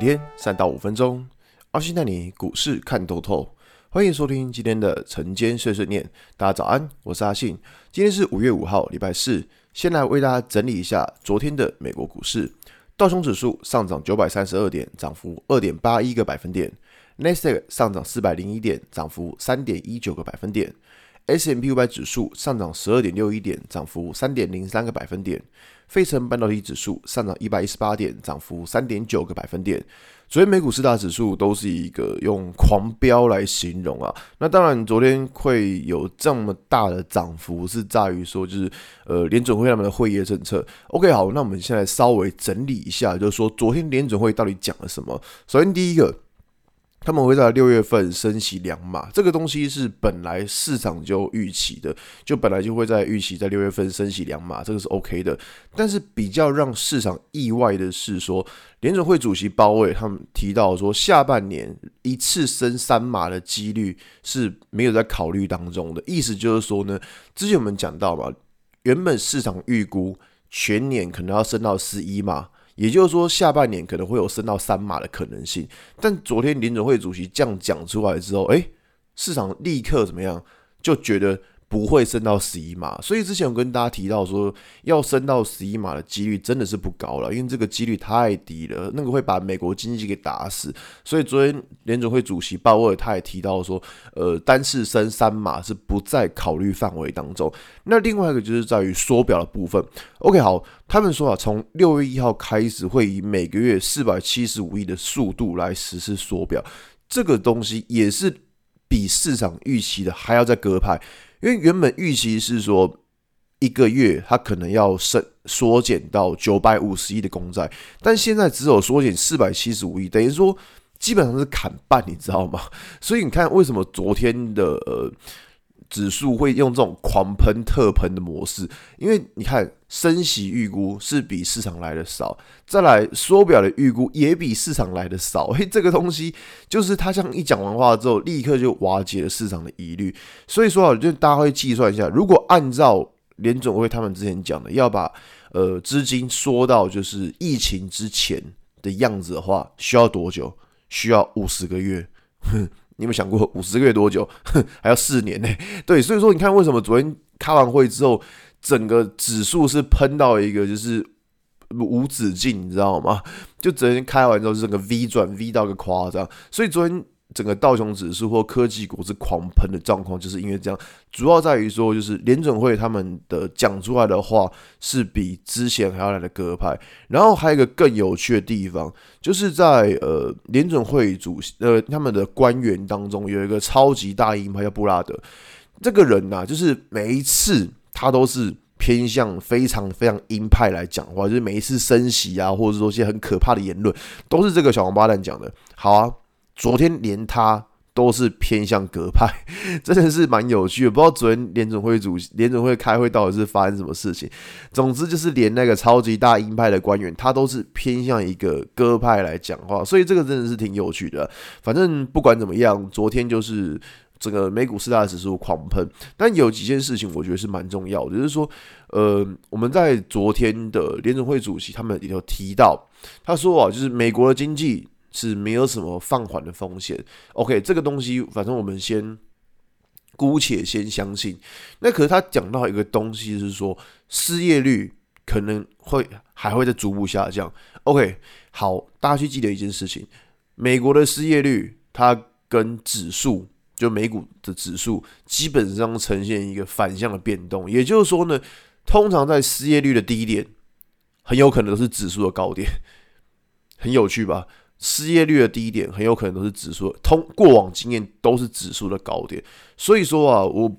每天三到五分钟，阿信带你股市看透透。欢迎收听今天的晨间碎碎念。大家早安，我是阿信。今天是五月五号，礼拜四。先来为大家整理一下昨天的美国股市。道琼指数上涨九百三十二点，涨幅二点八一个百分点。纳斯达克上涨四百零一点，涨幅三点一九个百分点。S M P 五百指数上涨十二点六一点，涨幅三点零三个百分点。费城半导体指数上涨一百一十八点，涨幅三点九个百分点。昨天美股四大指数都是一个用狂飙来形容啊。那当然，昨天会有这么大的涨幅，是在于说，就是呃联准会他们的会议政策。OK，好，那我们现在稍微整理一下，就是说昨天联准会到底讲了什么。首先第一个。他们会在六月份升息两码，这个东西是本来市场就预期的，就本来就会在预期在六月份升息两码，这个是 OK 的。但是比较让市场意外的是说，联准会主席鲍威尔他们提到说，下半年一次升三码的几率是没有在考虑当中的。意思就是说呢，之前我们讲到嘛，原本市场预估全年可能要升到十一码。也就是说，下半年可能会有升到三码的可能性，但昨天林总会主席这样讲出来之后，诶，市场立刻怎么样？就觉得。不会升到十一码，所以之前我跟大家提到说，要升到十一码的几率真的是不高了，因为这个几率太低了，那个会把美国经济给打死。所以昨天联准会主席鲍威尔他也提到说，呃，单次升三码是不在考虑范围当中。那另外一个就是在于缩表的部分。OK，好，他们说啊，从六月一号开始会以每个月四百七十五亿的速度来实施缩表，这个东西也是比市场预期的还要再鸽派。因为原本预期是说一个月它可能要省缩减到九百五十亿的公债，但现在只有缩减四百七十五亿，等于说基本上是砍半，你知道吗？所以你看为什么昨天的呃。指数会用这种狂喷特喷的模式，因为你看升息预估是比市场来的少，再来缩表的预估也比市场来的少，嘿，这个东西就是他这样一讲完话之后，立刻就瓦解了市场的疑虑。所以说啊，就大家会计算一下，如果按照联总会他们之前讲的，要把呃资金缩到就是疫情之前的样子的话，需要多久？需要五十个月。你有没有想过五十个月多久？哼，还要四年呢？对，所以说你看，为什么昨天开完会之后，整个指数是喷到一个就是无止境，你知道吗？就昨天开完之后，是整个 V 转 V 到个夸张，所以昨天。整个道琼指数或科技股是狂喷的状况，就是因为这样，主要在于说，就是联准会他们的讲出来的话是比之前还要来的鸽派。然后还有一个更有趣的地方，就是在呃联准会主席呃他们的官员当中有一个超级大鹰派叫布拉德，这个人呐、啊，就是每一次他都是偏向非常非常鹰派来讲话，就是每一次升息啊，或者说一些很可怕的言论，都是这个小王八蛋讲的。好啊。昨天连他都是偏向鸽派，真的是蛮有趣的。不知道昨天联总会主席联总会开会到底是发生什么事情。总之就是连那个超级大鹰派的官员，他都是偏向一个鸽派来讲话，所以这个真的是挺有趣的。反正不管怎么样，昨天就是整个美股四大指数狂喷。但有几件事情我觉得是蛮重要的，就是说，呃，我们在昨天的联总会主席他们也有提到，他说啊，就是美国的经济。是没有什么放缓的风险。OK，这个东西反正我们先姑且先相信。那可是他讲到一个东西是说，失业率可能会还会再逐步下降。OK，好，大家去记得一件事情：美国的失业率它跟指数，就美股的指数，基本上呈现一个反向的变动。也就是说呢，通常在失业率的低点，很有可能是指数的高点。很有趣吧？失业率的低点很有可能都是指数，通过往经验都是指数的高点，所以说啊，我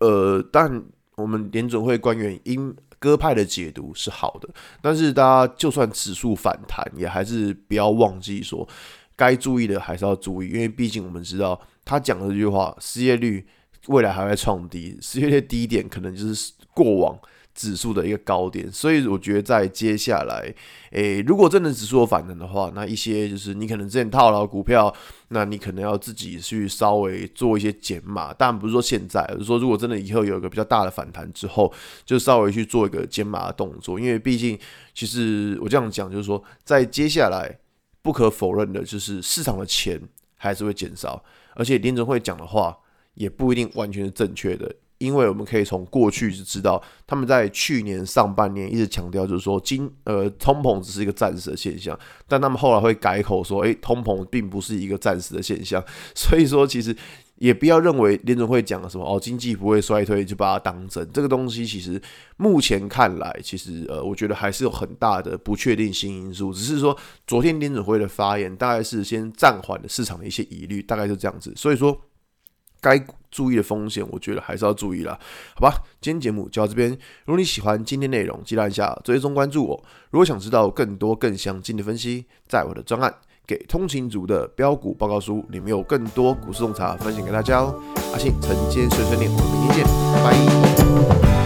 呃，但我们联准会官员因鸽派的解读是好的，但是大家就算指数反弹，也还是不要忘记说，该注意的还是要注意，因为毕竟我们知道他讲的这句话，失业率未来还会创低，失业率低点可能就是过往。指数的一个高点，所以我觉得在接下来，诶，如果真的指数有反弹的话，那一些就是你可能之前套牢股票，那你可能要自己去稍微做一些减码。当然不是说现在，而是说如果真的以后有一个比较大的反弹之后，就稍微去做一个减码的动作。因为毕竟，其实我这样讲就是说，在接下来。不可否认的就是市场的钱还是会减少，而且林总会讲的话也不一定完全是正确的。因为我们可以从过去就知道，他们在去年上半年一直强调，就是说今呃通膨只是一个暂时的现象，但他们后来会改口说，诶，通膨并不是一个暂时的现象。所以说，其实也不要认为联准会讲什么哦，经济不会衰退就把它当真。这个东西其实目前看来，其实呃，我觉得还是有很大的不确定性因素。只是说，昨天联准会的发言大概是先暂缓了市场的一些疑虑，大概就这样子。所以说。该注意的风险，我觉得还是要注意啦，好吧？今天节目就到这边。如果你喜欢今天内容，记得按下追踪关注我。如果想知道更多更详尽的分析，在我的专案《给通勤族的标股报告书》里面有更多股市洞察分享给大家哦。阿信晨间碎碎念，我们明天见。拜